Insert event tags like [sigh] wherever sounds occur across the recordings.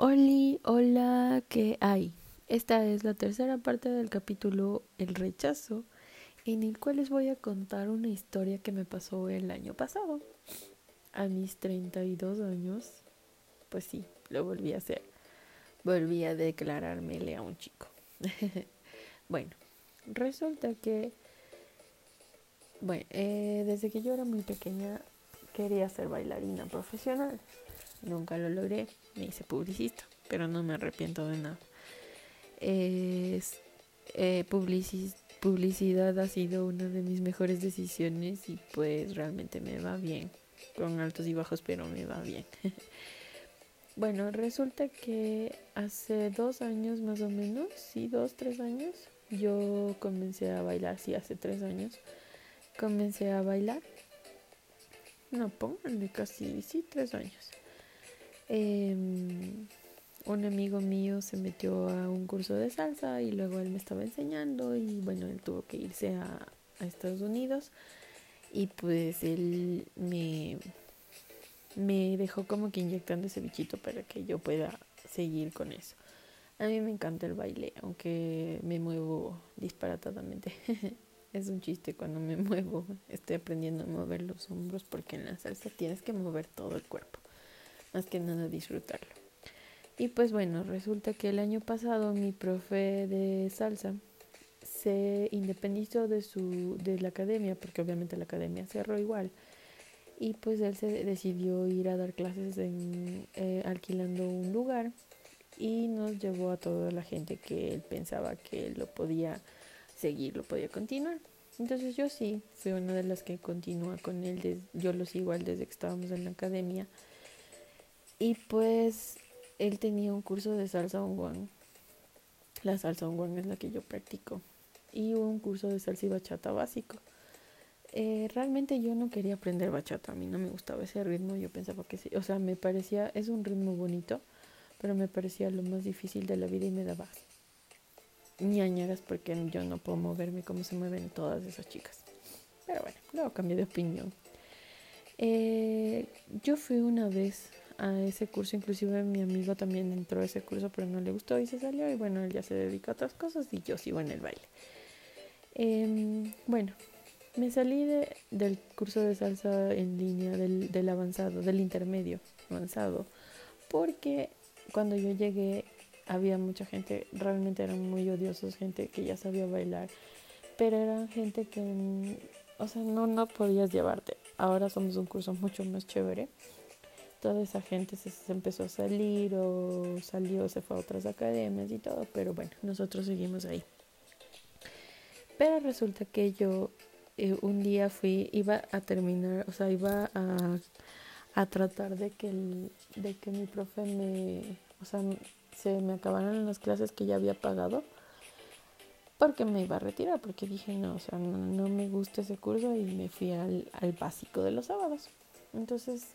Oli, hola, ¿qué hay? Esta es la tercera parte del capítulo El rechazo, en el cual les voy a contar una historia que me pasó el año pasado. A mis 32 años, pues sí, lo volví a hacer. Volví a declarármele a un chico. [laughs] bueno, resulta que, bueno, eh, desde que yo era muy pequeña quería ser bailarina profesional. Nunca lo logré, me hice publicista, pero no me arrepiento de nada. Eh, publicidad ha sido una de mis mejores decisiones y pues realmente me va bien, con altos y bajos, pero me va bien. [laughs] bueno, resulta que hace dos años más o menos, sí, dos, tres años, yo comencé a bailar, sí, hace tres años, comencé a bailar. No, pónganle casi, sí, tres años. Em, un amigo mío se metió a un curso de salsa y luego él me estaba enseñando y bueno, él tuvo que irse a, Estados Unidos y pues él me, me dejó como que inyectando ese bichito para que yo pueda seguir con eso. A mí me encanta el baile, aunque me muevo disparatadamente. [laughs] es un chiste cuando me [laughs] muevo. Estoy aprendiendo a mover los hombros porque en la salsa tienes que mover todo el cuerpo más que nada disfrutarlo. Y pues bueno, resulta que el año pasado mi profe de salsa se independizó de su de la academia porque obviamente la academia cerró igual y pues él se decidió ir a dar clases en eh, alquilando un lugar y nos llevó a toda la gente que él pensaba que lo podía seguir, lo podía continuar. Entonces yo sí fui una de las que continúa con él, yo lo sigo igual desde que estábamos en la academia y pues él tenía un curso de salsa onguan. La salsa onguan es la que yo practico. Y un curso de salsa y bachata básico. Eh, realmente yo no quería aprender bachata, a mí no me gustaba ese ritmo, yo pensaba que sí, o sea, me parecía, es un ritmo bonito, pero me parecía lo más difícil de la vida y me daba ñañaras porque yo no puedo moverme como se mueven todas esas chicas. Pero bueno, luego cambié de opinión. Eh, yo fui una vez a ese curso. Inclusive mi amigo también entró a ese curso, pero no le gustó y se salió. Y bueno, él ya se dedica a otras cosas y yo sigo en el baile. Em, bueno, me salí de, del curso de salsa en línea, del, del avanzado, del intermedio avanzado, porque cuando yo llegué había mucha gente, realmente eran muy odiosos, gente que ya sabía bailar, pero eran gente que, o sea, no, no podías llevarte. Ahora somos un curso mucho más chévere toda esa gente se, empezó a salir o salió, se fue a otras academias y todo, pero bueno, nosotros seguimos ahí. Pero resulta que yo eh, un día fui, iba a terminar, o sea, iba a, a tratar de que, el, de que mi profe me, o sea, se me acabaran las clases que ya había pagado porque me iba a retirar, porque dije, no, o sea, no, no me gusta ese curso y me fui al, al básico de los sábados. Entonces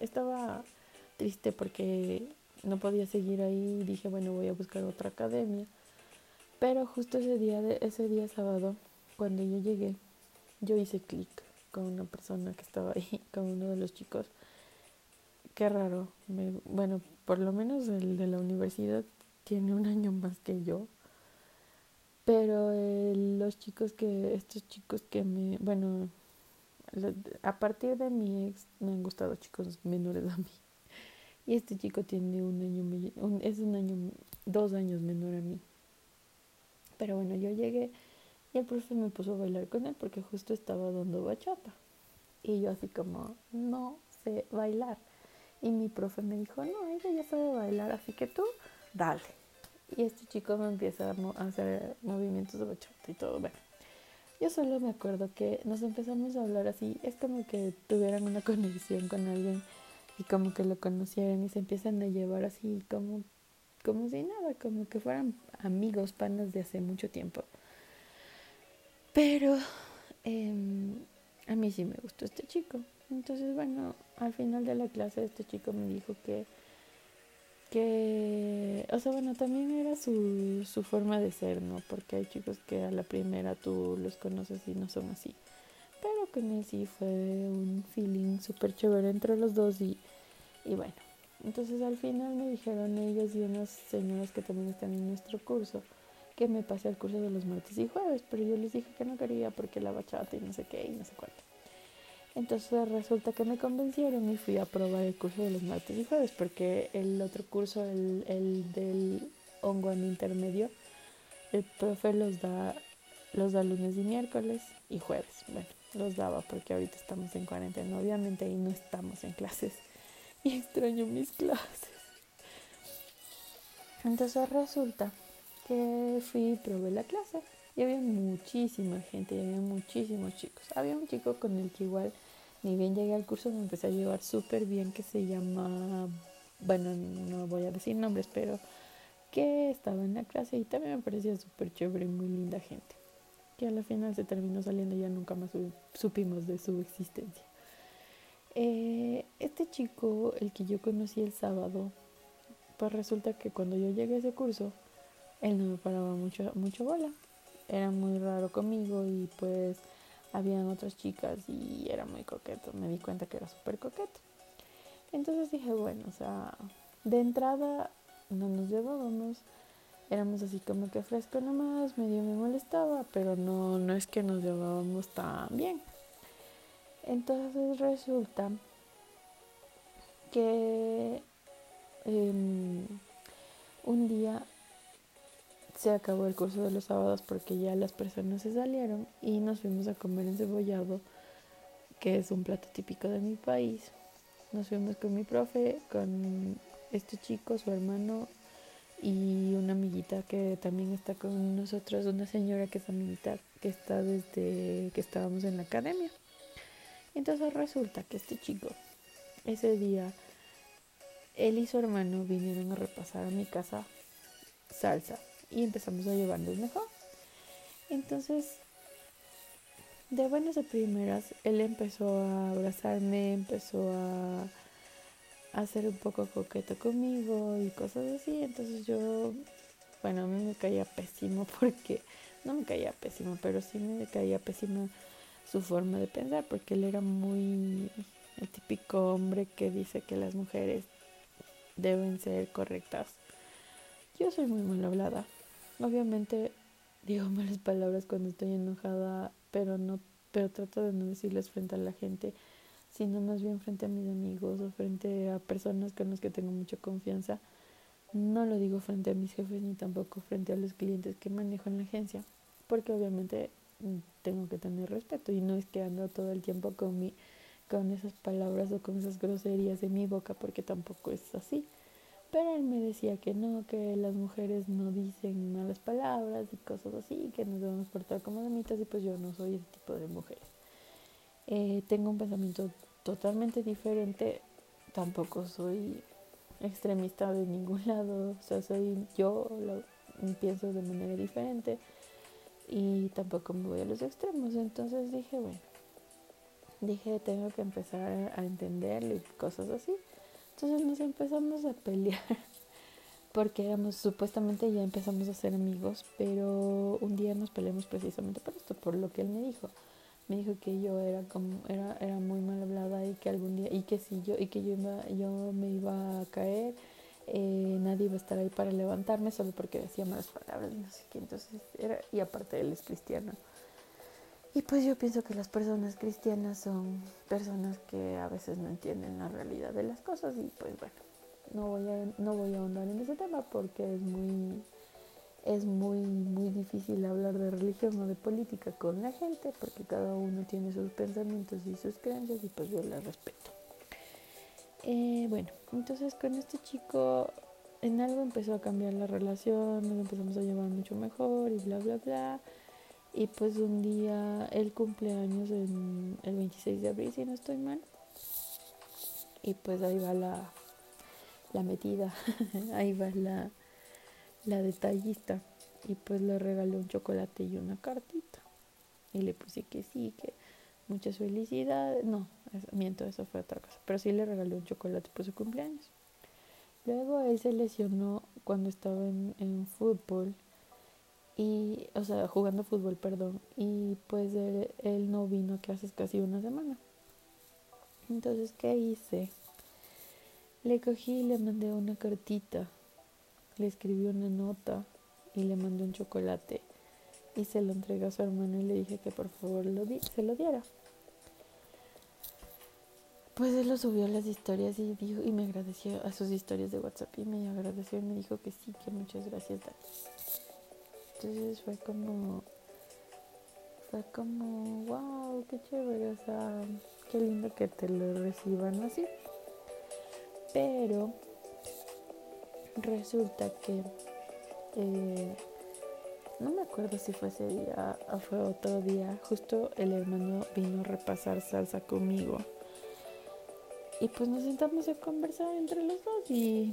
estaba triste porque no podía seguir ahí y dije, bueno, voy a buscar otra academia. Pero justo ese día, de, ese día sábado, cuando yo llegué, yo hice clic con una persona que estaba ahí, [laughs] con uno de los chicos. Qué raro. bueno, por lo menos el de la universidad tiene un año más que yo. Pero los chicos que, estos chicos que me, bueno, a partir de mi ex me han gustado chicos menores a mí. Y este chico tiene un año, es un año, dos años menor a mí. Pero bueno, yo llegué y el profe me puso a bailar con él porque justo estaba dando bachata. Y yo así como, no sé bailar. Y mi profe me dijo, no, ella ya sabe bailar, así que tú, dale. Y este chico me empieza a hacer movimientos de bachata y todo. Bueno, yo solo me acuerdo que nos empezamos a hablar así, es como que tuvieran una [laughs] conexión con alguien y como que lo conocieran y se empiezan a llevar así como, como si nada, como que fueran amigos, panas de hace mucho tiempo. Pero em, a mí sí me gustó este chico. Entonces, bueno, al final de la clase este chico me dijo que que, o sea, bueno, también era su, su forma de ser, ¿no? Porque hay chicos que a la primera tú los conoces y no son así. Pero con él sí fue un feeling súper chévere entre los dos y, y bueno, Entonces al final me dijeron ellos y unas señoras que también están en nuestro curso que me pasé al curso de los martes y jueves, pero yo les dije que no quería porque la bachata y no sé qué y no sé cuánto. Entonces resulta que me convencieron y fui a probar el curso de los martes y jueves porque el otro curso, el, el del en intermedio, el profe los da, los da lunes y miércoles y jueves. Bueno, los daba porque ahorita estamos en cuarentena, obviamente y no estamos en clases [laughs] y extraño mis clases. Entonces resulta que fui y probé la clase y había muchísima gente y había muchísimos chicos. Había un chico con el que igual ni bien llegué al curso me empecé a llevar súper bien que se llama, bueno, no voy a decir nombres, pero que estaba en la clase y también me parecía súper chévere y muy linda gente. Que a la final se terminó saliendo y ya nunca más supimos de su existencia. Eh, este chico, el que yo conocí el sábado, pues resulta que cuando yo llegué a ese curso, él no me paraba mucho, mucho bola. Era muy raro conmigo y pues habían otras chicas y era muy coqueto. Me di cuenta que era súper coqueto. Entonces dije, bueno, o sea, de entrada no nos llevábamos. Éramos así como que fresco nomás, medio me molestaba, pero no, no es que nos llevábamos tan bien. Entonces resulta que em, un día se acabó el curso de los sábados porque ya las personas se salieron y nos fuimos a comer encebollado, que es un plato típico de mi país. Nos fuimos con mi profe, con este chico, su hermano y una amiguita que también está con nosotros, una señora que es amiguita que está desde que estábamos en la academia. Entonces resulta que este chico, ese día, él y su hermano vinieron a repasar a mi casa salsa y empezamos a llevarnos mejor. Entonces, de buenas a primeras, él empezó a abrazarme, empezó a hacer un poco coqueto conmigo y cosas así. Entonces yo, bueno, a mí me caía pésimo [laughs] porque, no me caía pésimo, pero sí me caía pésimo su forma de pensar porque él era muy el típico hombre que dice que las mujeres deben ser correctas. Yo soy muy mal hablada. Obviamente digo [laughs] malas palabras cuando estoy enojada, pero no pero trato de no decirles frente a la gente sino más bien frente a mis amigos o frente a personas con las que tengo mucha confianza. No lo digo frente a mis jefes ni tampoco frente a los clientes que manejo en la agencia, porque obviamente mm, tengo que tener respeto y no es que ando todo el tiempo con mi con esas palabras o con esas groserías en mi boca porque tampoco es así. Pero él me decía que no, que las mujeres no dicen malas palabras y cosas así, que nos debemos portar como damitas y pues yo no soy ese tipo de mujeres. Eh, tengo un pensamiento totalmente diferente, tampoco soy extremista de ningún lado, o sea, soy yo, lo, pienso de manera diferente y tampoco me voy a los extremos, entonces dije, bueno, dije, tengo que empezar a entenderlo y cosas así. Entonces nos empezamos a pelear [laughs] porque éramos supuestamente ya empezamos a ser amigos, pero un día nos peleamos precisamente por esto, por lo que él me dijo. Me dijo que yo era como era era muy mal hablada y que algún día y que si yo y que yo iba, yo me iba a caer eh, nadie iba a estar ahí para levantarme solo porque decía malas palabras no sé qué. Entonces era y aparte él es cristiano y pues yo pienso que las personas cristianas son personas que a veces no entienden la realidad de las cosas y pues bueno no voy a no voy a ahondar en ese tema porque es muy es muy, muy difícil hablar de religión o de política con la gente porque cada uno tiene sus pensamientos y sus creencias y pues yo las respeto. Eh, bueno, entonces con este chico en algo empezó a cambiar la relación, nos empezamos a llevar mucho mejor y bla, bla, bla. Y pues un día él cumpleaños en el 26 de abril, si no estoy mal. Y pues ahí va la, la metida, [laughs] ahí va la, la detallista. Y pues le regaló un chocolate y una cartita. Y le puse que sí, que muchas felicidades, no, miento, eso fue otra cosa, pero sí le regaló un chocolate por su cumpleaños. Luego él se lesionó cuando estaba en, en fútbol y, o sea, jugando fútbol, perdón, y pues él, él no vino a clases casi una semana. Entonces, ¿qué hice? Le cogí y le mandé una cartita, le escribí una nota y le mandé un chocolate y se lo entregué a su hermano y le dije que por favor se lo diera. Pues él lo subió a las historias y dijo y me agradeció a sus historias de WhatsApp y me agradeció y me dijo que sí, que muchas gracias Dani. Entonces fue como fue como wow, qué chévere, o sea, qué lindo que te lo reciban así. Pero resulta que eh, no me acuerdo si fue ese día o fue otro día, justo el hermano vino a repasar salsa conmigo. Y pues nos sentamos a conversar entre los dos y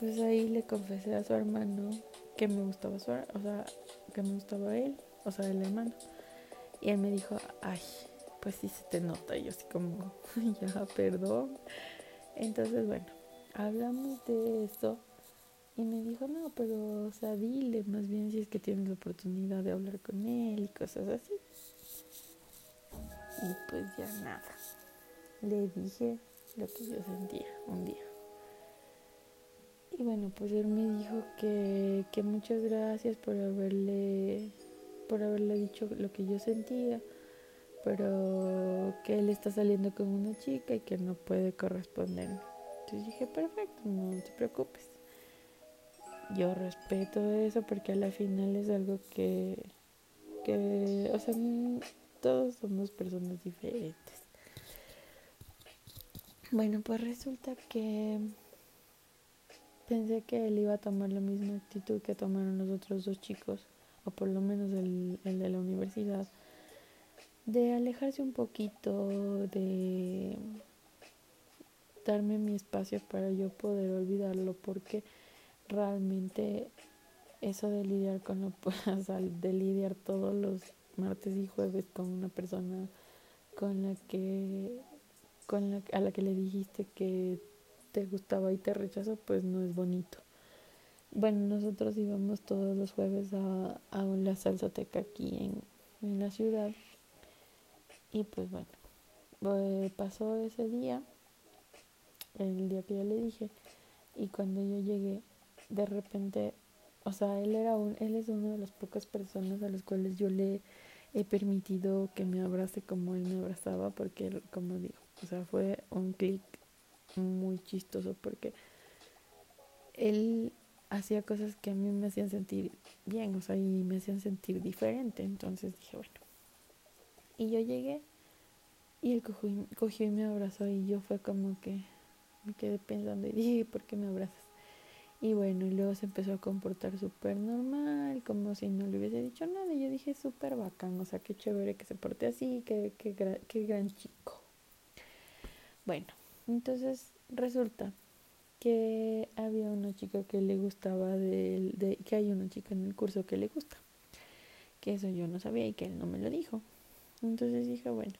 pues ahí le confesé a su hermano que me gustaba su, o sea, que me gustaba él, o sea, el hermano. Y él me dijo, ay, pues sí se te nota. Y yo así como, [laughs] ya, perdón. Entonces, bueno, hablamos de eso y me dijo, no, pero, o sea, dile más bien si es que tienes la oportunidad de hablar con él y cosas así. Y pues ya nada. Le dije lo que yo sentía un día. Y bueno, pues él me dijo que, que muchas gracias por haberle, por haberle dicho lo que yo sentía, pero que él está saliendo con una chica y que no puede corresponderme. Entonces dije, perfecto, no te preocupes yo respeto eso porque a la final es algo que, que, o sea, todos somos personas diferentes. Bueno, pues resulta que pensé que él iba a tomar la misma actitud que tomaron los otros dos chicos, o por lo menos el, el de la universidad, de alejarse un poquito, de darme mi espacio para yo poder olvidarlo, porque realmente eso de lidiar con lo [laughs] de lidiar todos los martes y jueves con una persona con la que con la a la que le dijiste que te gustaba y te rechazó pues no es bonito. Bueno nosotros íbamos todos los jueves a, a la salsoteca aquí en, en la ciudad. Y pues bueno pues pasó ese día el día que yo le dije y cuando yo llegué de repente, o sea, él era un, él es una de las pocas personas a las cuales yo le he permitido que me abrace como él me abrazaba, porque como digo, o sea, fue un clic muy chistoso porque él hacía cosas que a mí me hacían sentir bien, o sea, y me hacían sentir diferente, entonces dije, bueno. Y yo llegué y él cogió, cogió y me abrazó y yo fue como que me quedé pensando y dije, ¿por qué me abrazas? Y bueno, y luego se empezó a comportar súper normal, como si no le hubiese dicho nada. Y yo dije, súper bacán, o sea, qué chévere que se porte así, qué, qué, qué gran chico. Bueno, entonces resulta que había una chica que le gustaba, de, de, que hay una chica en el curso que le gusta. Que eso yo no sabía y que él no me lo dijo. Entonces dije, bueno,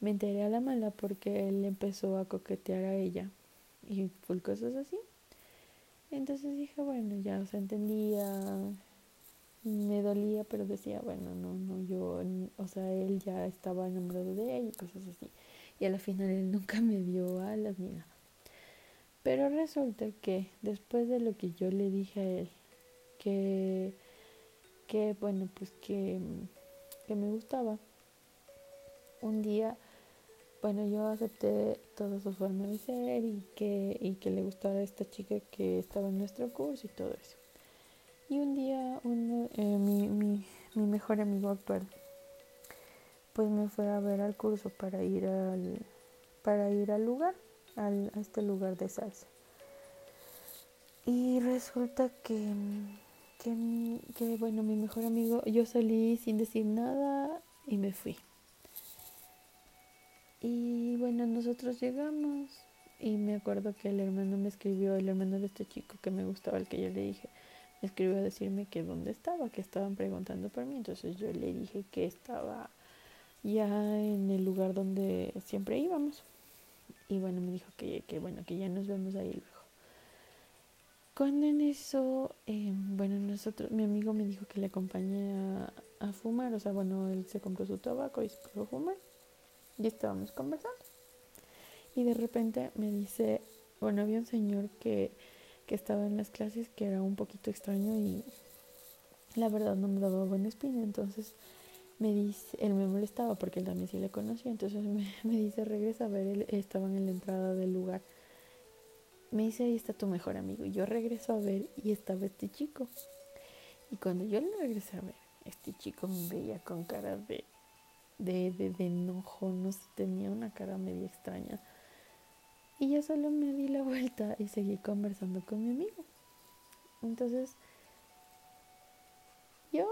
me enteré a la mala porque él empezó a coquetear a ella y full cosas así. Entonces dije, bueno, ya, o sea, entendía, me dolía, pero decía, bueno, no, no, yo, o sea, él ya estaba enamorado de ella y cosas así. Y a la final él nunca me dio alas ni nada. Pero resulta que después de lo que yo le dije a él, que, que bueno, pues que, que me gustaba, un día bueno, yo acepté toda su forma de ser y que, y que le gustara a esta chica que estaba en nuestro curso y todo eso. Y un día uno, eh, mi, mi, mi, mejor amigo actual pues me fue a ver al curso para ir al, para ir al lugar, al, a este lugar de salsa. Y resulta que, que, que, bueno, mi mejor amigo, yo salí sin decir nada y me fui. Y bueno, nosotros llegamos y me acuerdo que el hermano me escribió, el hermano de este chico que me gustaba, el que yo le dije, me escribió a decirme que dónde estaba, que estaban preguntando por mí. Entonces yo le dije que estaba ya en el lugar donde siempre íbamos. Y bueno, me dijo que, que bueno, que ya nos vemos ahí luego. Cuando en eso, eh, bueno, nosotros, mi amigo me dijo que le acompañé a, fumar, o sea, bueno, él se compró su tabaco y se puso a fumar y estábamos conversando. Y de repente me dice bueno, había un señor que, que estaba en las clases que era un poquito extraño y la verdad no me daba buena espina, entonces me dice, él me molestaba porque él también sí le conocía, entonces me, [laughs] me dice, regresa a ver, él estaba en la entrada del lugar. Me dice, ahí está tu mejor amigo. Y yo regreso a ver y estaba este chico. Y cuando yo le regresé a ver, este chico me veía con cara de, de, de, de enojo, no sé, tenía una cara media extraña. Y yo solo me di la vuelta y seguí conversando con mi amigo. Entonces, yo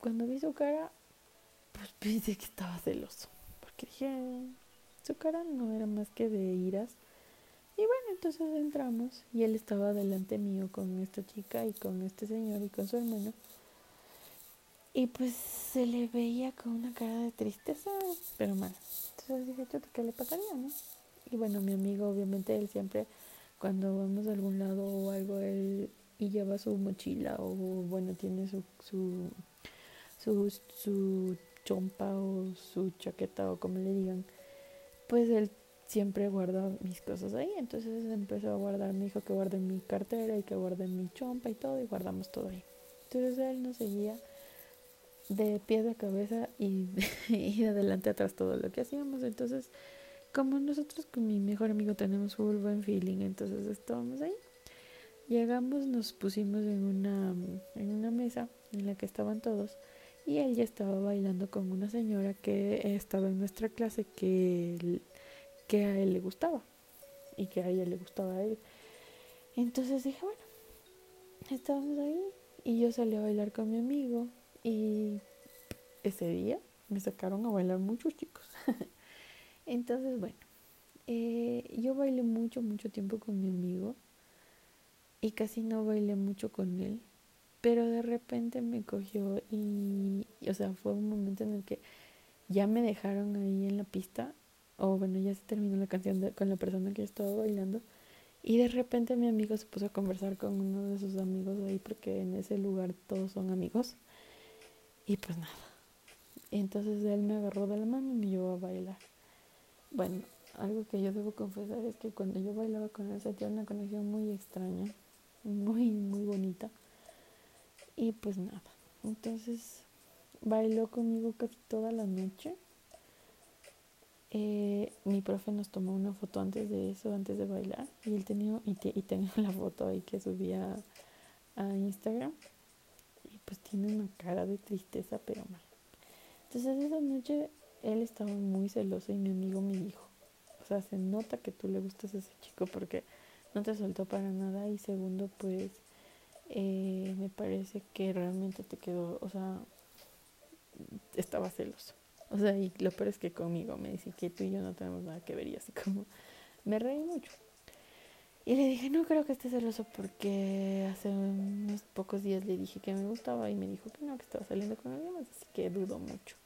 cuando vi su cara, pues [laughs] pensé que estaba celoso. Porque dije, su cara no era más que de iras. Y bueno, entonces entramos y él estaba delante mío con esta chica y con este señor y con su hermano. Y pues se le veía con una cara de tristeza, pero mal. Entonces dije, ¿qué le pasaría, no? Y bueno, mi amigo, obviamente, él siempre, cuando vamos a algún lado o algo, él y lleva su mochila o, bueno, tiene su, su, su, su chompa o su chaqueta o como le digan, pues él siempre guarda mis cosas ahí. Entonces empezó a guardar, me dijo que guarde mi cartera y que guarde mi chompa y todo, y guardamos todo ahí. Entonces él nos seguía de pies a cabeza y, [laughs] y de adelante atrás todo lo que hacíamos. Entonces como nosotros con mi mejor amigo tenemos full buen feeling, entonces estábamos ahí. Llegamos, nos pusimos en una, en una mesa en la que estaban todos y él ya estaba bailando con una señora que estaba en nuestra clase que, que a él le gustaba y que a ella le gustaba a él. Entonces dije, bueno, estábamos ahí y yo salí a bailar con mi amigo y ese día me sacaron a bailar muchos chicos. [laughs] Entonces, bueno, eh, yo bailé mucho, mucho tiempo con mi amigo y casi no bailé mucho con él, pero de repente me cogió y, o sea, fue un momento en el que ya me dejaron ahí en la pista, o bueno, ya se terminó la canción con la persona que estaba bailando. Y de repente mi amigo se puso a conversar con uno de sus amigos ahí porque en ese lugar todos son amigos. Y pues nada. Entonces él me agarró de la mano y me llevó a bailar. Bueno, algo que yo debo confesar es que cuando yo bailaba con él sentía una conexión muy extraña, muy, muy bonita. Y pues nada, entonces bailó conmigo casi toda la noche. Eh, mi profe nos tomó una foto antes de eso, antes de bailar, y él tenía, y, y tenía [laughs] la foto ahí que subía a Instagram. Y pues tiene una cara de tristeza, pero mal. Entonces esa noche él estaba muy celoso y mi amigo me dijo, o sea, se nota que tú le gustas a ese chico porque no te soltó para nada y segundo, pues eh, me parece que realmente te quedó, o sea, estaba celoso. O sea, y lo peor es que conmigo me dice que tú y yo no tenemos nada que ver y así como me reí mucho. Y le dije, no creo que esté celoso porque hace unos pocos días le dije que me gustaba y me dijo que no, que estaba saliendo con alguien más, así que dudo mucho.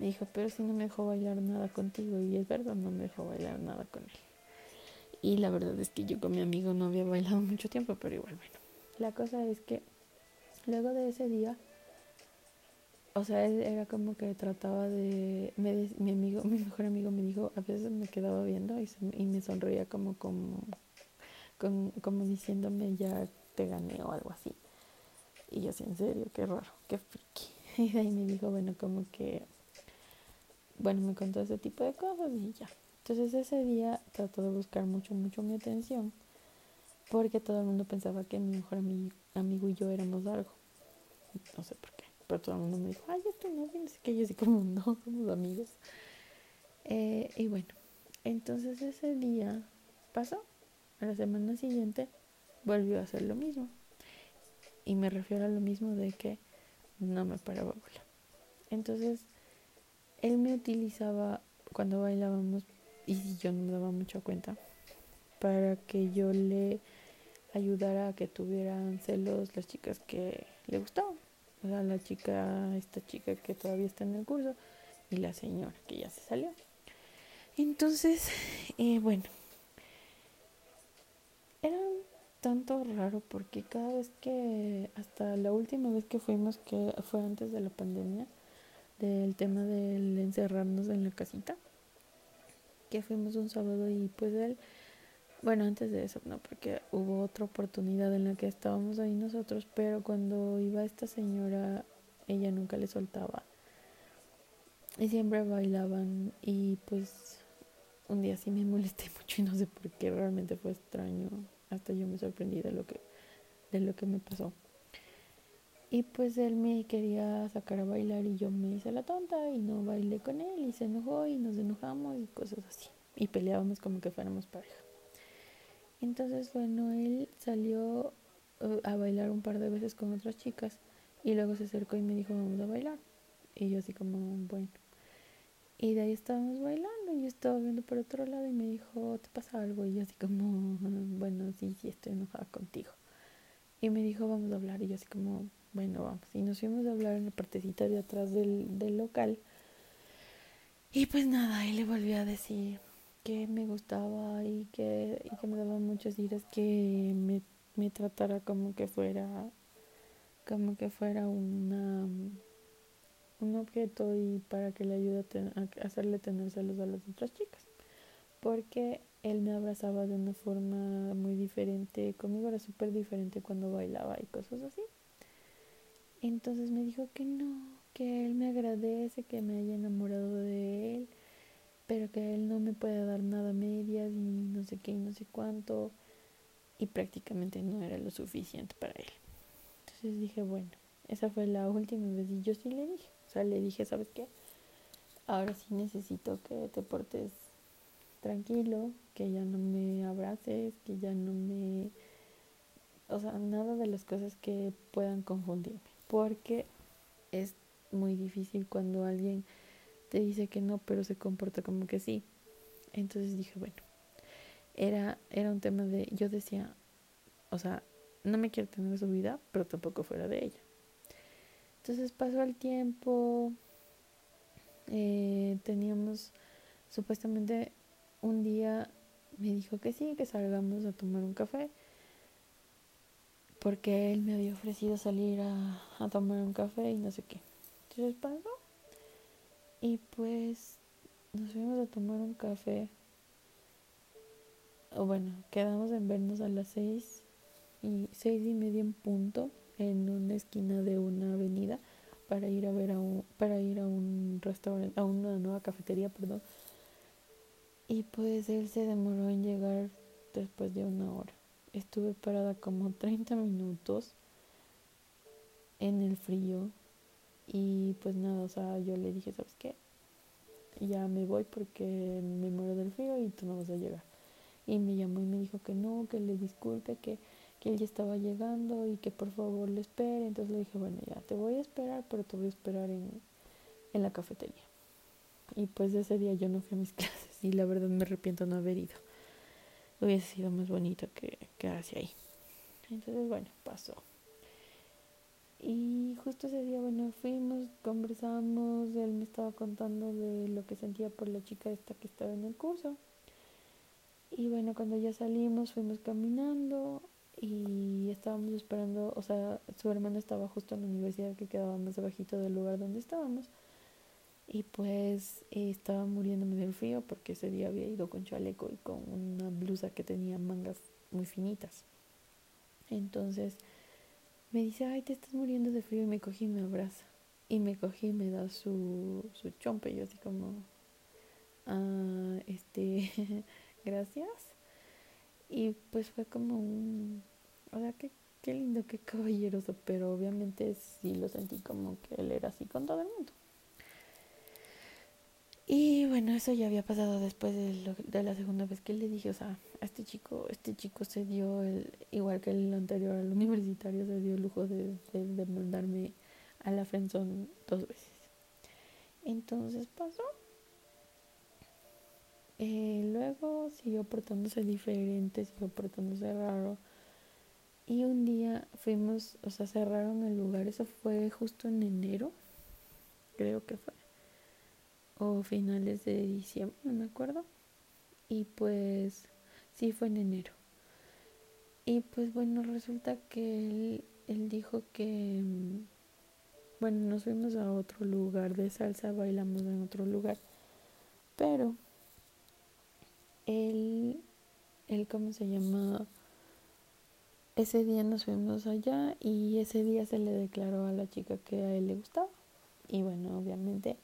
Me dijo, pero si no me dejó bailar nada contigo. Y es verdad, no me dejó bailar nada con él. Y la verdad es que yo con mi amigo no había bailado mucho tiempo, pero igual, bueno. La cosa es que luego de ese día, o sea, era como que trataba de, mi amigo, mi mejor amigo me dijo, a veces me quedaba viendo y, y me sonreía como, como, como, como diciéndome ya te gané o algo así. Y yo así, en serio, qué raro, qué friki. [laughs] Y de ahí me dijo, bueno, como que bueno, me contó ese tipo de cosas y ya. Entonces ese día trató de buscar mucho, mucho mi atención porque todo el mundo pensaba que mi mejor amigo y yo éramos algo. No sé por qué, pero todo el mundo me dijo, ay, esto no, no sé qué, yo así como, [laughs] no, somos amigos. Eh, y bueno, entonces ese día pasó. A la semana siguiente volvió a hacer lo mismo. Y me refiero a lo mismo de que no me paraba bola. Entonces él me utilizaba cuando bailábamos y yo no me daba mucha cuenta para que yo le ayudara a que tuvieran celos las chicas que le gustaban. O sea, la chica, esta chica que todavía está en el curso y la señora que ya se salió. Entonces, [laughs] eh, bueno, era un tanto raro porque cada vez que, hasta la última vez que fuimos, que fue antes de la pandemia, del tema del encerrarnos en la casita, que fuimos un sábado y pues él Bueno, antes de eso, no, porque hubo otra oportunidad en la que estábamos ahí nosotros, pero cuando iba esta señora, ella nunca le soltaba. Y siempre bailaban y pues un día sí me molesté [laughs] mucho y no sé por qué, realmente fue extraño. Hasta yo me sorprendí de lo que, de lo que me pasó. Y pues él me quería sacar a bailar y yo me hice la tonta y no bailé con él y se enojó y nos enojamos y cosas así. Y peleábamos como que fuéramos pareja. Entonces, bueno, él salió uh, a bailar un par de veces con otras chicas y luego se acercó y me dijo, vamos a bailar. Y yo así como, bueno. Y de ahí estábamos bailando y yo estaba viendo por otro lado y me dijo, ¿te pasa algo? Y yo así como, [laughs] bueno, sí, sí, estoy enojada contigo. Y me dijo, vamos a hablar. Y yo así como, bueno, vamos. Y nos fuimos a hablar en la partecita de atrás del, del local. Y pues nada, él le volvió a decir, que me gustaba y que, y que me daba muchas iras que me, me tratara como que fuera como que fuera una un objeto y para que le ayude a, hacerle tener celos a las otras chicas. Porque él me abrazaba de una forma muy diferente conmigo era súper diferente cuando bailaba y cosas así. Entonces me dijo que no que él me agradece que me haya enamorado de él pero que él no me puede dar nada medias y no sé qué y no sé cuánto y prácticamente no era lo suficiente para él. Entonces dije, bueno, esa fue la última vez y yo sí le dije, o sea, le dije, ¿sabes qué? Ahora sí necesito que te portes tranquilo, que ya no me abraces, que ya no me... O sea, nada de las cosas que puedan confundirme, porque es muy difícil cuando alguien te dice que no, pero se comporta como que sí. Entonces dije, bueno, era, era un tema de, yo decía, o sea, no me quiero tener su vida, pero tampoco fuera de ella. Entonces pasó el tiempo, eh, teníamos supuestamente un día me dijo que sí, que salgamos a tomar un café, porque él me había ofrecido salir a, a tomar un café y no sé qué. Entonces pasó y pues nos fuimos a tomar un café. O bueno, quedamos en vernos a las seis y seis y media en punto en una esquina de una avenida para ir a ver a un, para ir a un restaurante, a una nueva cafetería, perdón. Y pues él se demoró en llegar después de una hora. Estuve parada como 30 minutos en el frío y pues nada, o sea, yo le dije, ¿sabes qué? Ya me voy porque me muero del frío y tú no vas a llegar. Y me llamó y me dijo que no, que le disculpe, que, que él ya estaba llegando y que por favor le espere. Entonces le dije, bueno, ya te voy a esperar, pero te voy a esperar en, en la cafetería. Y pues ese día yo no fui a mis [laughs] clases y la verdad me arrepiento no haber ido. Hubiese sido más bonito que quedarse ahí. Entonces, bueno, pasó. Y justo ese día, bueno, fuimos, conversamos, él me estaba contando de lo que sentía por la chica esta que estaba en el curso. Y bueno, cuando ya salimos, fuimos caminando y estábamos esperando, o sea, su hermano estaba justo en la universidad que quedaba más abajito del lugar donde estábamos. Y pues estaba muriéndome del frío porque ese día había ido con chaleco y con una blusa que tenía mangas muy finitas. Entonces me dice, ay, te estás muriendo de frío y me cogí y me abraza. Y me cogí y me da su, su chompe. Yo así como, ah, este, [laughs] gracias. Y pues fue como un, o sea, qué, qué lindo, qué caballeroso, pero obviamente sí lo sentí como que él era así con todo el mundo. Y bueno, eso ya había pasado después de, la segunda vez que le dije, o sea, a este chico, este chico se dio, el, igual que el anterior, al universitario, se dio el lujo de, de, mandarme a la friendzone dos veces. Entonces pasó. Eh, luego siguió portándose diferente, siguió portándose raro. Y un día fuimos, o sea, cerraron el lugar, eso fue justo en enero, creo que fue o finales de diciembre, no me acuerdo. Y pues sí fue en enero. Y pues bueno, resulta que él, él dijo que, mm, bueno, nos fuimos a otro lugar de salsa, bailamos en otro lugar. Pero él él, ¿cómo se llama? Ese día nos fuimos allá y ese día se le declaró a la chica que a él le gustaba. Y bueno, obviamente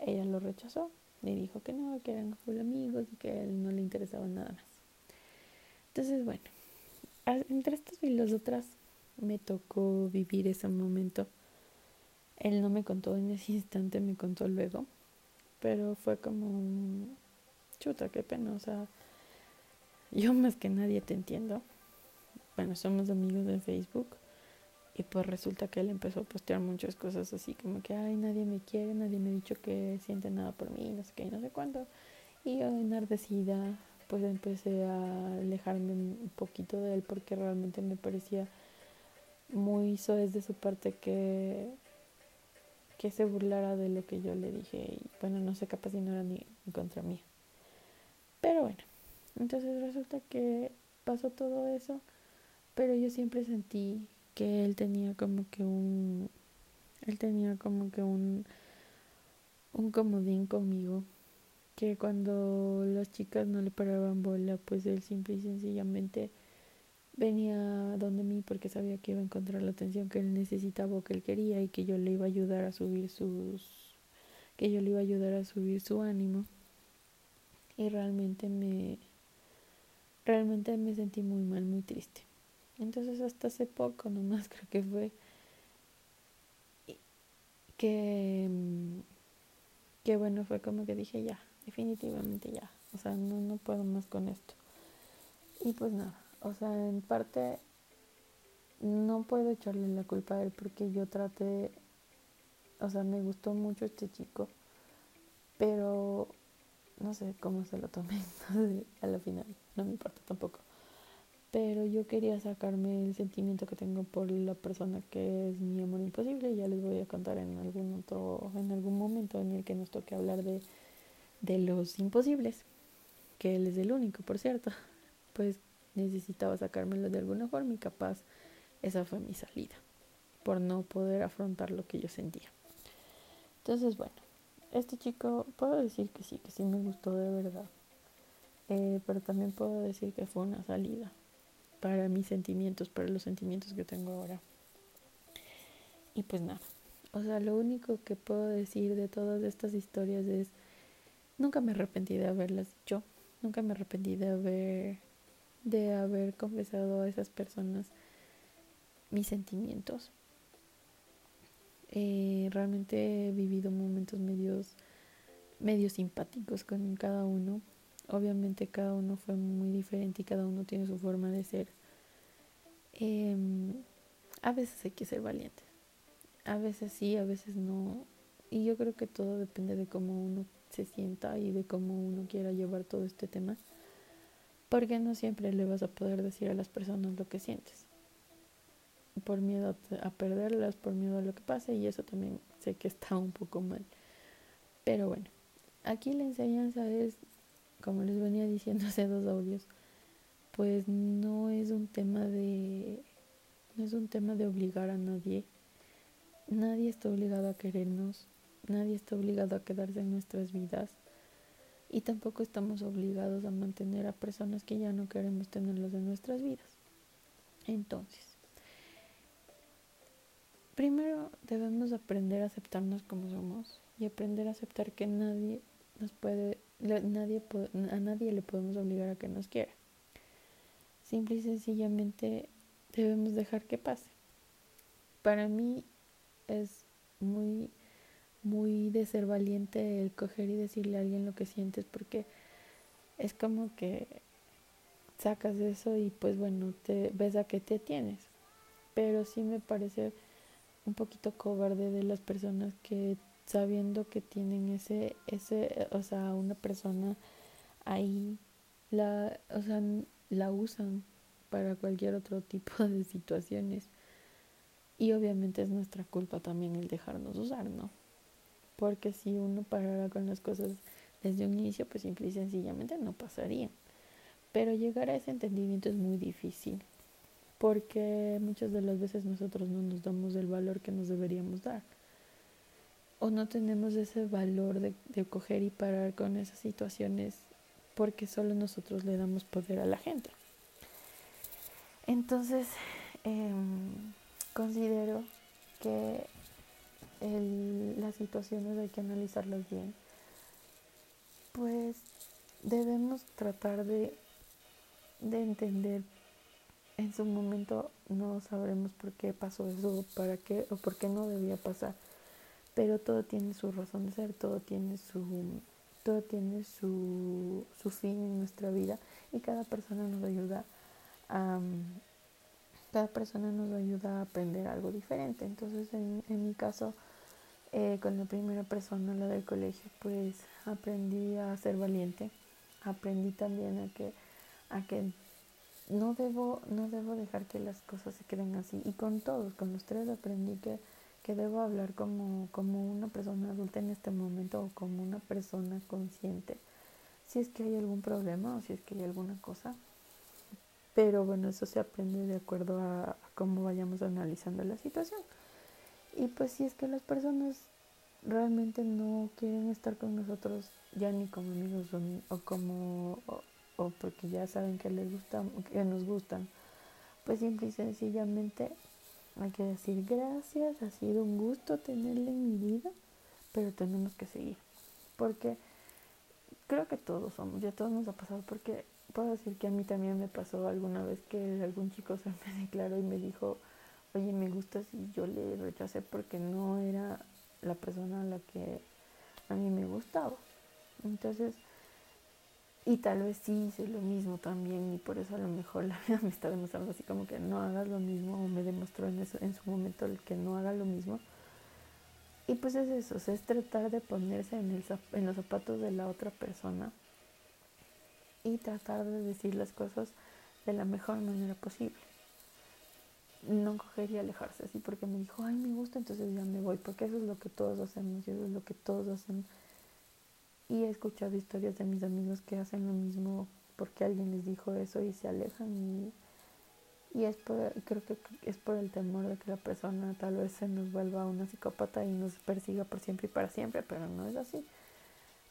ella lo rechazó. Le dijo que no, que eran full amigos y que a él no le interesaba nada más. Entonces, bueno, entre estas y las otras me tocó vivir ese momento. Él no me contó en ese instante, me contó luego. Pero fue como, chuta, qué pena. O sea, yo más que nadie te entiendo. Bueno, somos amigos de Facebook. Y pues resulta que él empezó a postear muchas cosas así como que, ay, nadie me quiere, nadie me ha dicho que siente nada por mí, no sé qué, no sé cuánto. Y yo enardecida, pues empecé a alejarme un poquito de él porque realmente me parecía muy soez de su parte que, que se burlara de lo que yo le dije. Y bueno, no sé, capaz si no era ni contra mí. Pero bueno, entonces resulta que pasó todo eso, pero yo siempre sentí que él tenía como que un él tenía como que un un comodín conmigo que cuando las chicas no le paraban bola pues él simple y sencillamente venía donde mí porque sabía que iba a encontrar la atención que él necesitaba o que él quería y que yo le iba a ayudar a subir sus que yo le iba a ayudar a subir su ánimo. Y realmente me realmente me sentí muy mal muy triste entonces hasta hace poco nomás [laughs] creo que fue que, mm, que bueno, fue como que dije ya, definitivamente ya, o sea, no, no puedo más con esto. Y pues nada, o sea, en parte no puedo echarle la culpa a él porque yo traté, o sea, me gustó mucho este chico, pero no sé cómo se lo tomé, [laughs] a la final, no me importa tampoco pero yo quería sacarme el sentimiento que tengo por la persona que es mi amor imposible ya les voy a contar en algún otro en algún momento en el que nos toque hablar de, de los imposibles que él es el único por cierto. [laughs] Pues necesitaba sacármelo de alguna forma y capaz esa fue mi salida por no poder afrontar lo que yo sentía. Entonces bueno este chico puedo decir que sí que sí me gustó de verdad eh, pero también puedo decir que fue una salida para mis sentimientos, para los sentimientos que tengo ahora. Y pues nada, o sea, lo único que puedo decir de todas estas historias es, nunca me arrepentí de haberlas dicho, nunca me arrepentí de haber, de haber confesado a esas personas mis sentimientos. Eh, realmente he vivido momentos medios, medios simpáticos con cada uno obviamente cada uno fue muy diferente y cada uno tiene su forma de ser. Em, a veces hay que ser valiente. A veces sí, a veces no. Y yo creo que todo depende de cómo uno se sienta y de cómo uno quiera llevar todo este tema. Porque no siempre le vas a poder decir a las personas lo que sientes. Por miedo a perderlas, por miedo a lo que pase. Y eso también sé que está un poco mal. Pero bueno, aquí la enseñanza es como les venía diciendo hace dos audios, pues no es un tema de no es un tema de obligar a nadie. Nadie está obligado a querernos, nadie está obligado a quedarse en nuestras vidas y tampoco estamos obligados a mantener a personas que ya no queremos tenerlos en nuestras vidas. Entonces, primero debemos aprender a aceptarnos como somos y aprender a aceptar que nadie nos puede nadie, a nadie le podemos obligar a que nos quiera. Simple y sencillamente debemos dejar que pase. Para mí es muy, muy de ser valiente el coger y decirle a alguien lo que sientes porque es como que sacas eso y pues bueno, te ves a qué te tienes. Pero sí me parece un poquito cobarde de las personas que sabiendo que tienen ese, ese, o sea, una persona ahí, la, o sea, la usan para cualquier otro tipo [laughs] de situaciones. Y obviamente es nuestra culpa también el dejarnos usar, ¿no? Porque si uno parara con las cosas desde un inicio, pues simple y sencillamente no pasaría. Pero llegar a ese entendimiento es muy difícil, porque muchas de las veces nosotros no nos damos el valor que nos deberíamos dar o no tenemos ese valor de, coger y parar con esas situaciones porque solo nosotros le damos poder a la gente. Entonces, em, considero que las situaciones hay que analizarlas bien. Pues debemos tratar de, de entender en su momento no sabremos por qué pasó eso, para qué o por qué no debía pasar. Pero todo tiene su razón de ser, todo tiene su todo tiene su, su fin en nuestra vida y cada persona nos ayuda a cada persona nos ayuda a aprender algo diferente. Entonces, en, en mi caso, eh, con la primera persona, la del colegio, pues aprendí a ser valiente. Aprendí también a que, a que no debo, no debo dejar que las cosas se queden así. Y con todos, con los tres aprendí que, que debo hablar como, como una persona adulta en este momento o como una persona consciente. Si es que hay algún problema o si es que hay alguna cosa. Pero bueno, eso se aprende de acuerdo a, cómo vayamos analizando la situación. Y pues si es que las personas realmente no quieren estar con nosotros ya ni como amigos o, como o porque ya saben que les gustan, que nos gustan, pues simple y sencillamente hay que decir gracias, ha sido un gusto tenerle en mi vida, pero tenemos que seguir. Porque creo que todos somos, ya todos nos ha pasado, porque puedo decir que a mí también me pasó alguna vez que algún chico se me [laughs] declaró y me dijo, oye, me gustas y yo le rechacé porque no era la persona a la que a mí me gustaba. Entonces, y tal vez sí hice lo mismo también y por eso a lo mejor [laughs] la vida me está demostrando así como que no hagas lo mismo o me demostró en, eso, en su momento el que no haga lo mismo. Y pues es eso, es tratar de ponerse en, el, en los zapatos de la otra persona y tratar de decir las cosas de la mejor manera posible. No coger y alejarse así porque me dijo, ay, me gusta, entonces ya me voy, porque eso es lo que todos hacemos y eso es lo que todos hacen y he escuchado historias de mis amigos que hacen lo mismo porque alguien les dijo eso y se alejan y, y es por, creo que es por el temor de que la persona tal vez se nos vuelva una psicópata y nos persiga por siempre y para siempre, pero no es así.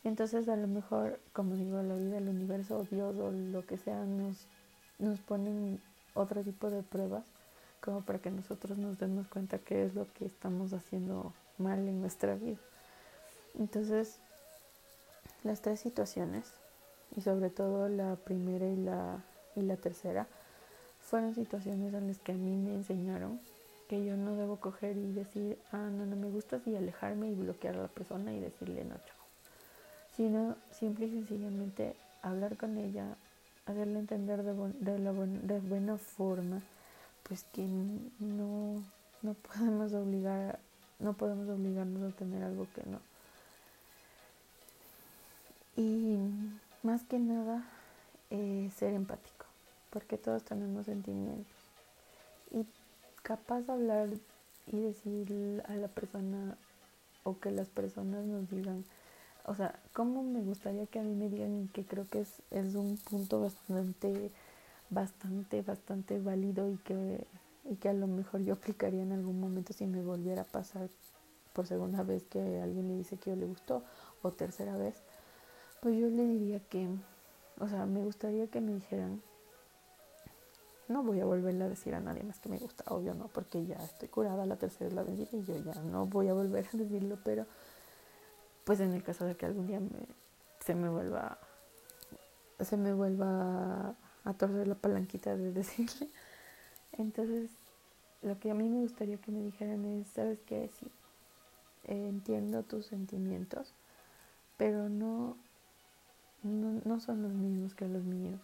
Entonces a lo mejor, como digo, la vida, el universo, Dios o lo que sea nos, nos ponen otro tipo de pruebas como para que nosotros nos demos cuenta qué es lo que estamos haciendo mal en nuestra vida. Entonces, las tres situaciones, y sobre todo la primera y la, y la tercera, fueron situaciones en las que a mí me enseñaron que yo no debo coger y decir, ah, no, no me gustas y alejarme y bloquear a la persona y decirle no, chao. Sino simple y sencillamente hablar con ella, hacerle entender de, de, la de buena forma, pues que no, no podemos obligar, no podemos obligarnos a tener algo que no, y más que nada, eh, ser empático, porque todos tenemos sentimientos. Y capaz de hablar y decir a la persona o que las personas nos digan, o sea, cómo me gustaría que a mí me digan y que creo que es, es un punto bastante, bastante, bastante válido y que, y que a lo mejor yo aplicaría en algún momento si me volviera a pasar por segunda vez que alguien me dice que yo le gustó o tercera vez pues yo le diría que, o sea, me gustaría que me dijeran, no voy a volverle a decir a nadie más que me gusta, obvio no, porque ya estoy curada, la tercera es la vencida y yo ya no voy a volver a decirlo, pero pues en el caso de que algún día me, se me vuelva, se me vuelva a torcer la palanquita de [laughs] decirle, entonces lo que a mí me gustaría que me dijeran es, ¿sabes qué? Sí, entiendo tus sentimientos, pero no no, no son los mismos que los míos.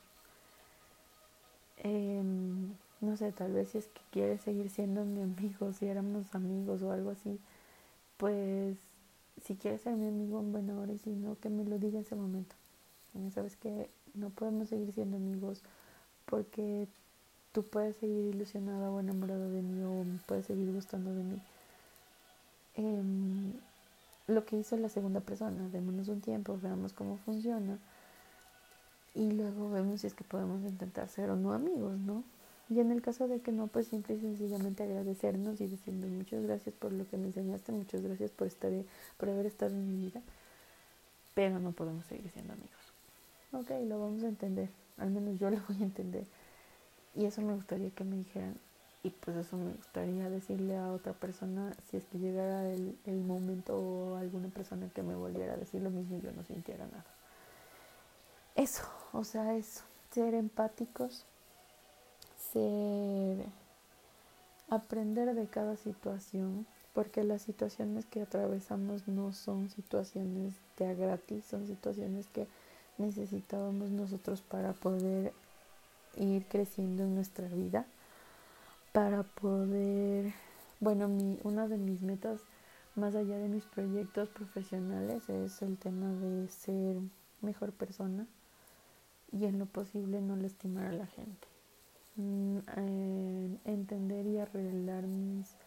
Em, no sé, tal vez si es que quieres seguir siendo mi amigo, si éramos amigos o algo así, pues si quieres ser mi amigo en buena hora y si no, que me lo diga en ese momento. Sabes que no podemos seguir siendo amigos porque tú puedes seguir ilusionada o enamorado de mí o puedes seguir gustando de mí. Em, lo que hizo la segunda persona, démonos un tiempo, veamos cómo funciona y luego vemos si es que podemos intentar ser o no amigos, ¿no? Y en el caso de que no, pues simple y sencillamente agradecernos y decirnos muchas gracias por lo que me enseñaste, muchas gracias por estar por haber estado en mi vida, pero no podemos seguir siendo amigos. ok, lo vamos a entender, al menos yo lo voy a entender. Y eso me gustaría que me dijeran, y pues eso me gustaría decirle a otra persona si es que llegara el, el momento o alguna persona que me volviera a decir lo mismo y yo no sintiera nada. Eso, o sea, es ser empáticos, ser aprender de cada situación, porque las situaciones que atravesamos no son situaciones de a gratis, son situaciones que necesitábamos nosotros para poder ir creciendo en nuestra vida para poder, bueno, mi, una de mis metas más allá de mis proyectos profesionales es el tema de ser mejor persona y en lo posible no lastimar a la gente. Mm, entender y arreglar mis,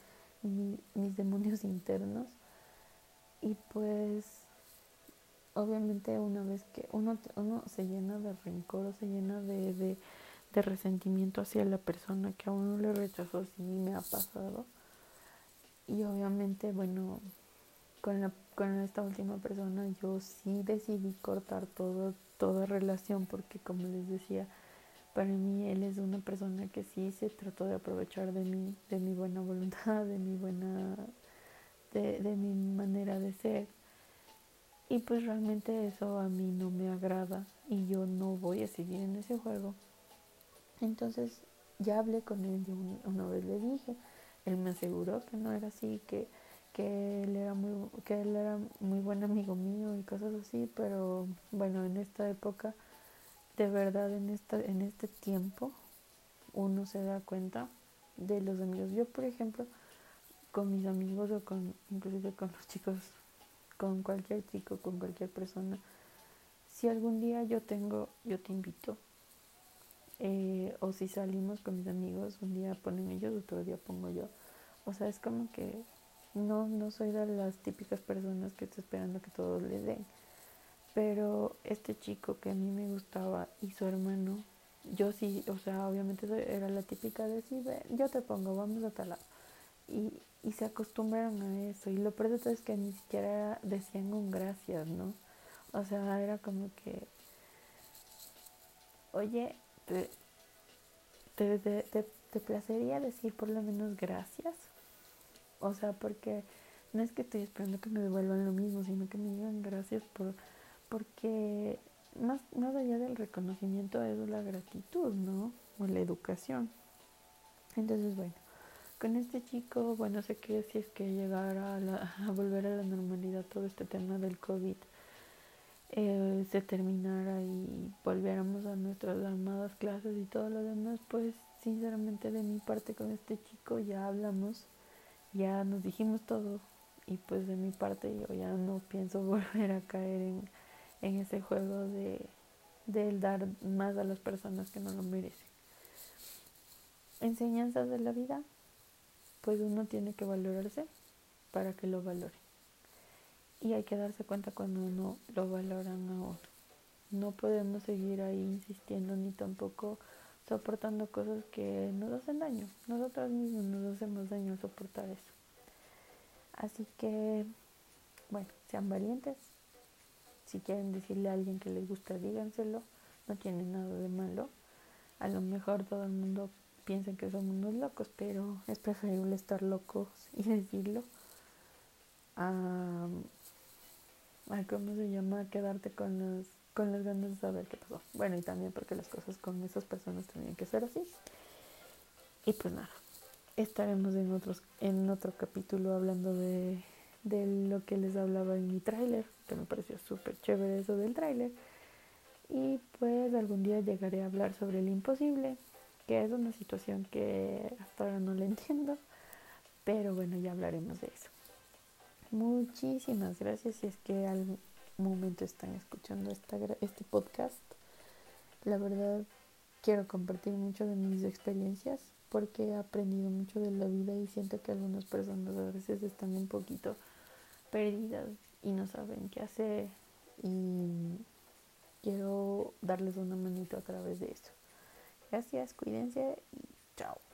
mis, demonios [laughs] internos y pues obviamente una vez que uno, uno se llena de rencor o se llena de resentimiento hacia la persona que a uno le rechazó, sí me ha pasado. Y obviamente, bueno, con, la, con esta última persona yo sí decidí cortar todo, toda relación porque como les decía, para mí él es una persona que sí se trató de aprovechar de mí, de mi buena voluntad, de mi buena, de, de mi manera de ser. Y pues realmente eso a mí no me agrada y yo no voy a seguir en ese juego. Entonces ya hablé con él, yo una vez le dije, él me aseguró que no era así, que, que, él era muy, que él era muy buen amigo mío y cosas así, pero bueno, en esta época, de verdad, en, esta, en este tiempo, uno se da cuenta de los amigos. Yo, por ejemplo, con mis amigos o con, inclusive con los chicos, con cualquier chico, con cualquier persona, si algún día yo tengo, yo te invito eh, o si salimos con mis amigos, un día ponen ellos, otro día pongo yo. O sea, es como que no, no soy de las típicas personas que está esperando que todos le den. Pero este chico que a mí me gustaba y su hermano, yo sí, o sea, obviamente era la típica de decir, yo te pongo, vamos a tal lado. Y, y se acostumbraron a eso. Y lo peor de todo es que ni siquiera decían un gracias, ¿no? O sea, era como que, oye, te, te, te, placería decir por lo menos gracias. O sea, porque no es que estoy esperando que me devuelvan lo mismo, sino que me digan gracias por porque más, más allá del reconocimiento es la gratitud, ¿no? O la educación. Entonces, bueno, con este chico, bueno, sé que si es que llegara a, [laughs] a volver a la normalidad todo este tema del COVID, eh, se terminara y volviéramos a nuestras armadas clases y todo lo demás, pues sinceramente de mi parte con este chico ya hablamos, ya nos dijimos todo y pues de mi parte yo ya no pienso [laughs] volver a caer en, en ese juego de, de dar más a las personas que no lo merecen. Enseñanzas de la vida, pues uno tiene que valorarse para que lo valore y hay que darse cuenta cuando uno lo valoran a otro. No podemos seguir ahí insistiendo ni tampoco soportando cosas que nos hacen daño. Nosotros mismos nos hacemos daño al soportar eso. Así que, bueno, sean valientes. Si quieren decirle a alguien que les gusta, díganselo. No tiene nada de malo. A lo mejor todo el mundo piensa que somos unos locos, pero es preferible estar locos y decirlo ¿cómo se llama? Quedarte con las, con las ganas de saber qué pasó. Bueno, y también porque las cosas con esas personas tenían que ser así. Y pues nada, estaremos en, otros, en otro capítulo hablando de, de lo que les hablaba en mi tráiler, que me pareció súper chévere eso del tráiler. Y pues algún día llegaré a hablar sobre el imposible, que es una situación que hasta ahora no le [laughs] entiendo, pero bueno, ya hablaremos de eso. Muchísimas gracias si es que al momento están escuchando esta, este podcast. La verdad quiero compartir mucho de mis experiencias porque he aprendido mucho de la vida y siento que algunas personas a veces están un poquito perdidas y no saben qué hacer y quiero darles una manito a través de eso. Gracias, cuídense y chao.